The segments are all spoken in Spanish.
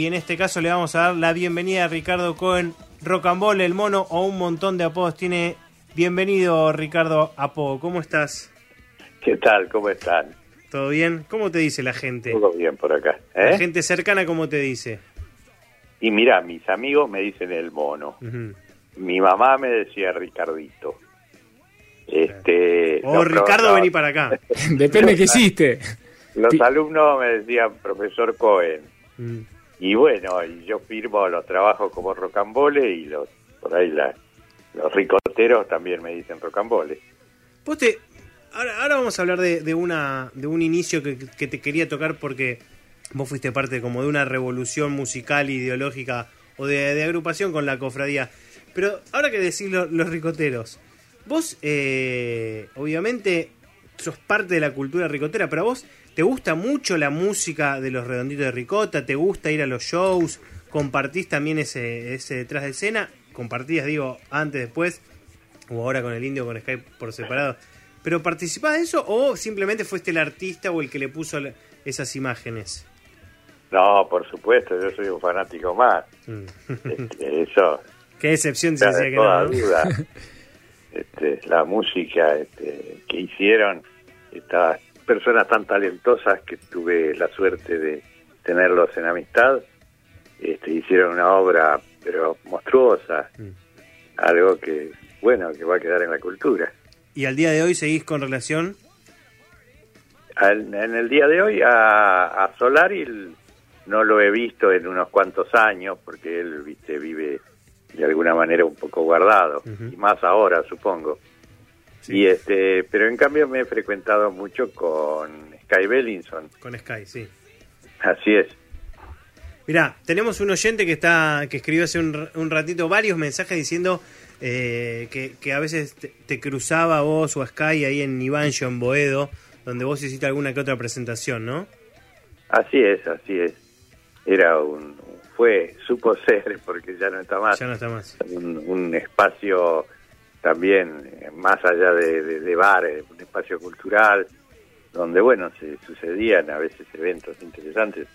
Y en este caso le vamos a dar la bienvenida a Ricardo Cohen, Rocambole, el mono o un montón de apodos tiene. Bienvenido Ricardo Apodo, ¿cómo estás? ¿Qué tal? ¿Cómo están? ¿Todo bien? ¿Cómo te dice la gente? Todo bien por acá. ¿eh? La gente cercana, ¿cómo te dice? Y mira, mis amigos me dicen el mono. Mi mamá me decía Ricardito. Este, O Ricardo, vení para acá. Depende qué hiciste. Los alumnos me decían profesor Cohen. Mm. Y bueno, y yo firmo los trabajos como rocambole y los por ahí la- los ricoteros también me dicen rocambole. Vos te- ahora, ahora vamos a hablar de, de una de un inicio que, que te quería tocar porque vos fuiste parte como de una revolución musical ideológica o de, agrupación con la cofradía. Pero ahora que decís lo- los ricoteros, vos eh, obviamente sos parte de la cultura ricotera, pero vos te gusta mucho la música de los redonditos de ricota, te gusta ir a los shows, compartís también ese, ese detrás de escena, compartías digo antes, después, o ahora con el indio con Skype por separado. ¿Pero participás de eso o simplemente fuiste el artista o el que le puso esas imágenes? No, por supuesto, yo soy un fanático más. Mm. Este, eso, Qué decepción se decía de que toda duda. Este, la música este, que hicieron estas personas tan talentosas que tuve la suerte de tenerlos en amistad, este, hicieron una obra pero monstruosa, Mm. algo que bueno que va a quedar en la cultura. Y al día de hoy seguís con relación. Al- en el día de hoy a, a Solari no lo he visto en unos cuantos años porque él viste vive de alguna manera un poco guardado y más ahora supongo Sí. y este pero en cambio me he frecuentado mucho con Sky Bellinson Con Sky, sí. así es Mirá, tenemos un oyente que está que escribió hace un, un ratito varios mensajes diciendo eh, que, que a veces te, te cruzaba vos o a Sky ahí en Ivancho, en Boedo, donde vos hiciste alguna que otra presentación, ¿no? así es así es era un fue supo ser porque ya no está más Ya no está más. un, un espacio también eh, más allá de, de, de bar, eh, un espacio cultural, donde, bueno, se sucedían a veces eventos interesantes,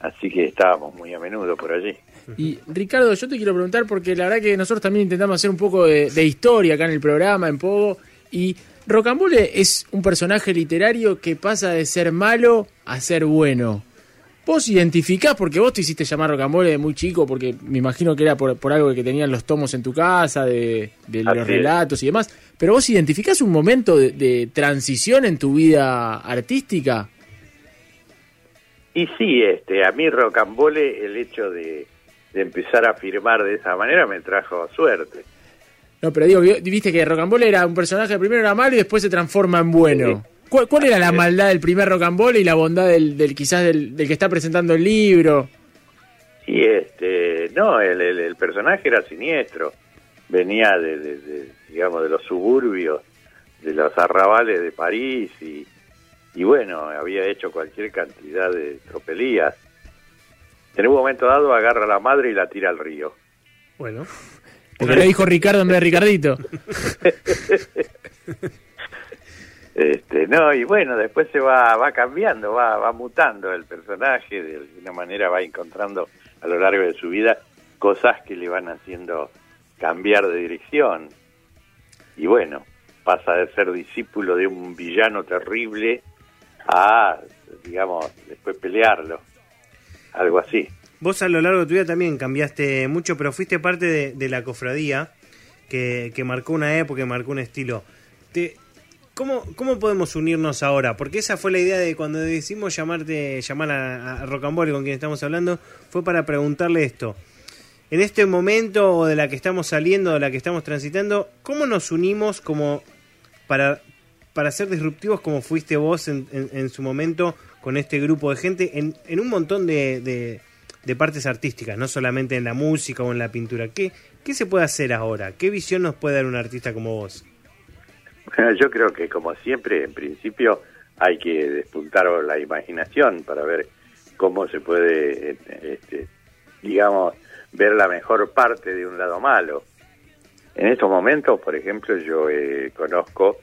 así que estábamos muy a menudo por allí. Y Ricardo, yo te quiero preguntar porque la verdad que nosotros también intentamos hacer un poco de, de historia acá en el programa, en Pogo, y Rocambole es un personaje literario que pasa de ser malo a ser bueno. Vos identificás, porque vos te hiciste llamar Rocambole de muy chico, porque me imagino que era por, por algo que tenían los tomos en tu casa, de, de los es. relatos y demás, pero vos identificás un momento de, de transición en tu vida artística. Y sí, este, a mí Rocambole el hecho de, de empezar a firmar de esa manera me trajo suerte. No, pero digo, vi- viste que Rocambole era un personaje, primero era malo y después se transforma en bueno. ¿Cuál, cuál era la maldad del primer Rocambole y la bondad del, del quizás del, del que está presentando el libro? Y este, no, el, el, el personaje era siniestro, venía de, de- de, digamos, de los suburbios, de los arrabales de París y, y bueno, había hecho cualquier cantidad de tropelías. En un momento dado agarra a la madre y la tira al río. Bueno, Porque le dijo Ricardo en vez de Ricardito. Este, no, y bueno, después se va, va cambiando, va, va mutando el personaje, de alguna manera va encontrando a lo largo de su vida cosas que le van haciendo cambiar de dirección. Y bueno, pasa de ser discípulo de un villano terrible a, digamos, después pelearlo. Algo así. vos a lo largo de tu vida también cambiaste mucho, pero fuiste parte de, la cofradía que, que marcó una época, que marcó un estilo. Te, ¿cómo, ¿Cómo podemos unirnos ahora? Porque esa fue la idea de cuando decidimos llamarte, llamar a, a con quien estamos hablando, fue para preguntarle esto. En este momento o de la que estamos saliendo, de la que estamos transitando, ¿cómo nos unimos como para, para ser disruptivos como fuiste vos en, en- en su momento con este grupo de gente en, en un montón de, de- de partes artísticas, no solamente en la música o en la pintura? ¿Qué, ¿Qué se puede hacer ahora? ¿Qué visión nos puede dar un artista como vos? Bueno, yo creo que como siempre, en principio, hay que despuntar la imaginación para ver cómo se puede, este, digamos, ver la mejor parte de un lado malo. En estos momentos, por ejemplo, yo eh, conozco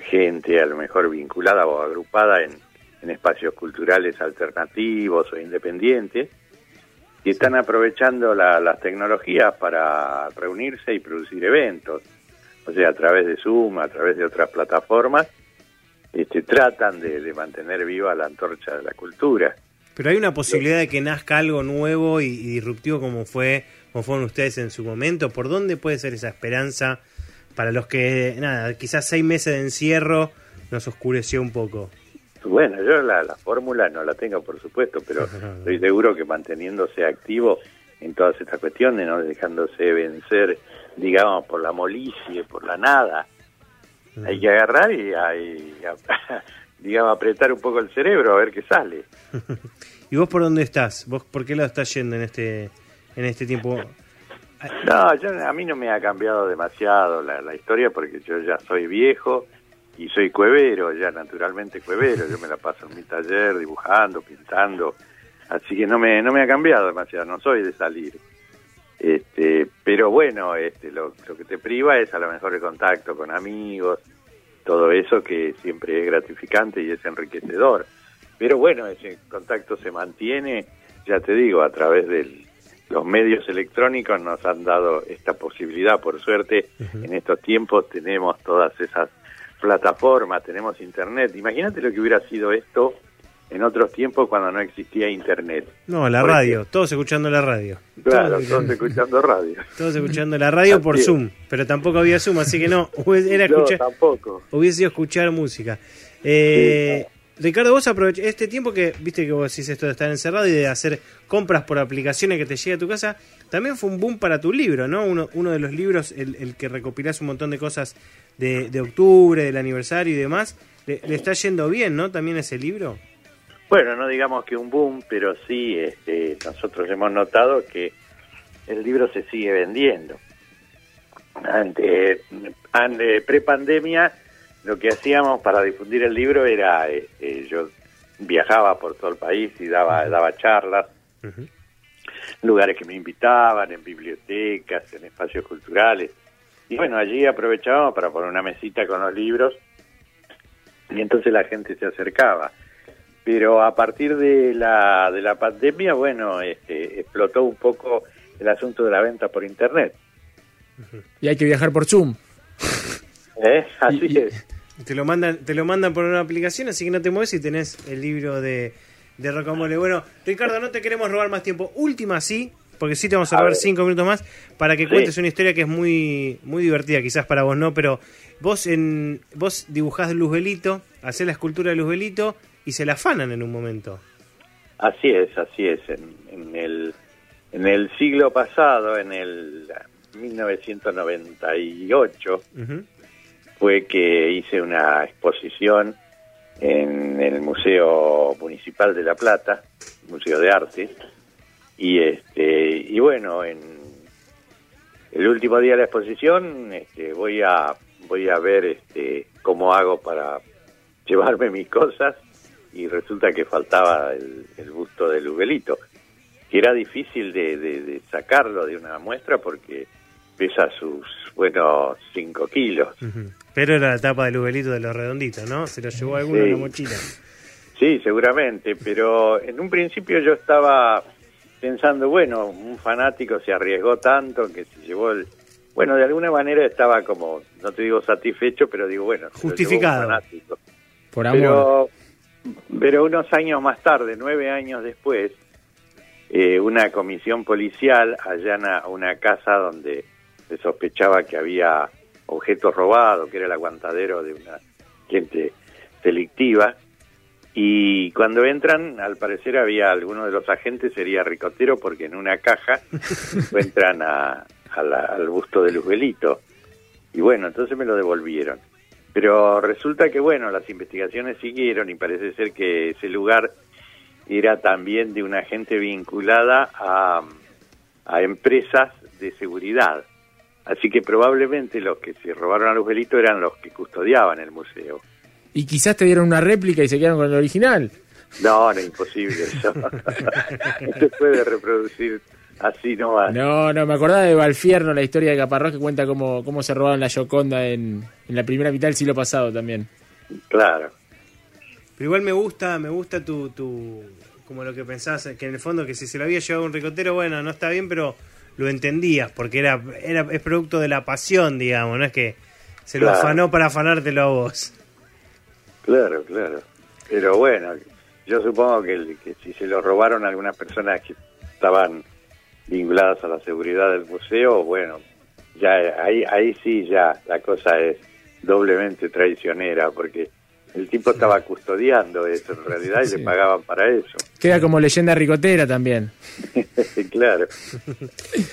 gente a lo mejor vinculada o agrupada en, en espacios culturales alternativos o independientes, y están aprovechando la- las tecnologías para reunirse y producir eventos. O sea, a través de Zoom, a través de otras plataformas, este, tratan de, de mantener viva la antorcha de la cultura. Pero hay una posibilidad de que nazca algo nuevo y, y disruptivo como fue como fueron ustedes en su momento. ¿Por dónde puede ser esa esperanza para los que, nada, quizás seis meses de encierro nos oscureció un poco? Bueno, yo la, la fórmula no la tengo, por supuesto, pero estoy seguro que manteniéndose activo en todas estas cuestiones, no dejándose vencer, digamos, por la molicie, por la nada, hay que agarrar y, y, digamos, apretar un poco el cerebro a ver qué sale. ¿Y vos por dónde estás? ¿Vos por qué lado estás yendo en este, en este tiempo? No, yo, a mí no me ha cambiado demasiado la, la historia porque yo ya soy viejo y soy cuevero, ya naturalmente cuevero. Yo me la paso en mi taller dibujando, pintando, así que no me, no me ha cambiado demasiado, no soy de salir. Este, pero bueno, este, lo, lo que te priva es a lo mejor el contacto con amigos, todo eso que siempre es gratificante y es enriquecedor. Pero bueno, ese contacto se mantiene, ya te digo, a través de los medios electrónicos nos han dado esta posibilidad. Por suerte, en estos tiempos tenemos todas esas plataformas, tenemos internet. Imagínate lo que hubiera sido esto en otros tiempos cuando no existía internet. No, la Por radio, ejemplo. todos escuchando la radio. Claro, todos escuchando radio. Todos escuchando la radio por es. Zoom, pero tampoco había Zoom, así que no, era No, escuchar, tampoco. hubiese sido escuchar música. Eh, Ricardo, vos aprovechás este tiempo que, viste que vos decís esto de estar encerrado y de hacer compras por aplicaciones que te llegue a tu casa, también fue un boom para tu libro, ¿no? Uno, uno de los libros, el, el que recopilás un montón de cosas de, de octubre, del aniversario y demás, le, le está yendo bien, ¿no? También ese libro. Bueno, no digamos que un boom, pero sí este, nosotros hemos notado que el libro se sigue vendiendo. Ante, ante pre-pandemia, lo que hacíamos para difundir el libro era, este, yo viajaba por todo el país y daba, daba charlas, Ujú. lugares que me invitaban, en bibliotecas, en espacios culturales. Y bueno, allí aprovechábamos para poner una mesita con los libros y entonces la gente se acercaba. Pero a partir de la, de la pandemia, bueno, este, explotó un poco el asunto de la venta por Internet. Y hay que viajar por Zoom. ¿Eh? Así Y- y- es. Te lo mandan, te lo mandan por una aplicación, así que no te mueves y tenés el libro de, de Rocamole. Bueno, Ricardo, no te queremos robar más tiempo. Última sí, porque sí te vamos a, robar cinco minutos más para que Sí. cuentes una historia que es muy, muy divertida, quizás para vos no, pero vos en vos dibujás Luzbelito, hacés la escultura de Luzbelito y se la afanan en un momento. Así es, así es. En, en el, en el siglo pasado, en el 1998, Ujú. fue que hice una exposición en el Museo Municipal de La Plata, Museo de Arte, y este y bueno, en el último día de la exposición este, voy a voy a ver este cómo hago para llevarme mis cosas y resulta que faltaba el, el busto de Lubelito, que era difícil de, de- de sacarlo de una muestra porque pesa sus buenos 5 kilos. Pero era la tapa de Luzbelito de los redonditos, ¿no? Se lo llevó alguno Sí. en la mochila. Sí, seguramente, pero en un principio yo estaba pensando, bueno, un fanático se arriesgó tanto que se llevó el... Bueno, de alguna manera estaba como, no te digo satisfecho, pero digo, bueno, se lo llevó un Justificado. fanático. Por amor. Pero, pero unos años más tarde, nueve años después, eh, una comisión policial allana una casa donde se sospechaba que había objetos robados, que era el aguantadero de una gente delictiva. Y cuando entran, al parecer había alguno de los agentes, sería ricotero, porque en una caja encuentran a, a la- al busto de Luzbelito. Y bueno, entonces me lo devolvieron. Pero resulta que, bueno, las investigaciones siguieron y parece ser que ese lugar era también de una gente vinculada a, a empresas de seguridad. Así que probablemente los que se robaron a Luzbelito eran los que custodiaban el museo. Y quizás te dieron una réplica y se quedaron con el original. No, no, imposible eso. no se puede reproducir así nomás. No, no, me acordaba de Valfierno, la historia de Caparrós, que cuenta cómo, cómo se robaron la Yoconda en, en la primera mitad del siglo pasado también. Claro. Pero igual me gusta, me gusta tu, tu como lo que pensabas, que en el fondo que si se lo había llevado un ricotero, bueno, no está bien, pero lo entendías, porque era, era es producto de la pasión, digamos, no es que se lo Claro. afanó para afanártelo a vos. Claro, claro. Pero bueno, yo supongo que, que si se lo robaron algunas personas que estaban vinculadas a la seguridad del museo, bueno, ya ahí, ahí sí ya la cosa es doblemente traicionera, porque el tipo estaba custodiando eso en realidad y Sí. le pagaban para eso. Queda como leyenda ricotera también. claro.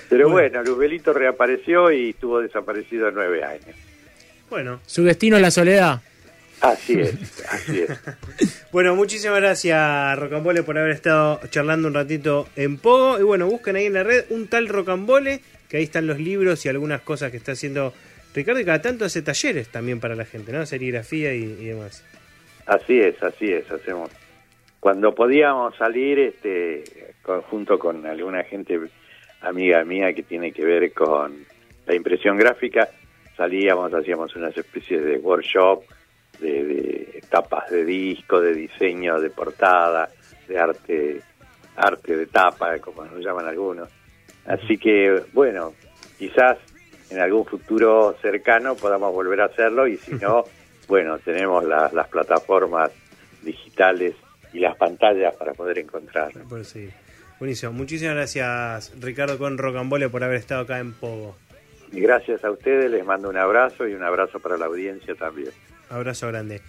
Pero bueno, Luzbelito reapareció y estuvo desaparecido nueve años. Bueno, Su destino es la soledad. Así es, así es. bueno, muchísimas gracias Rocambole por haber estado charlando un ratito en Pogo. Y bueno, busquen ahí en la red un tal Rocambole, que ahí están los libros y algunas cosas que está haciendo Ricardo y cada tanto hace talleres también para la gente, ¿no? Serigrafía y, y demás. Así es, así es, hacemos. Cuando podíamos salir, este, con- junto con alguna gente amiga mía que tiene que ver con la impresión gráfica, salíamos, hacíamos unas especies de workshop, de, de tapas de disco, de diseño de portada, de arte, arte de tapa, como nos llaman algunos. Así que, bueno, quizás en algún futuro cercano podamos volver a hacerlo y si no, bueno, tenemos las- las plataformas digitales y las pantallas para poder encontrarlo. Por seguir. Buenísimo. Muchísimas gracias Ricardo con Rocambole por haber estado acá en Pogo. Y gracias a ustedes, les mando un abrazo y un abrazo para la audiencia también. Abrazo grande.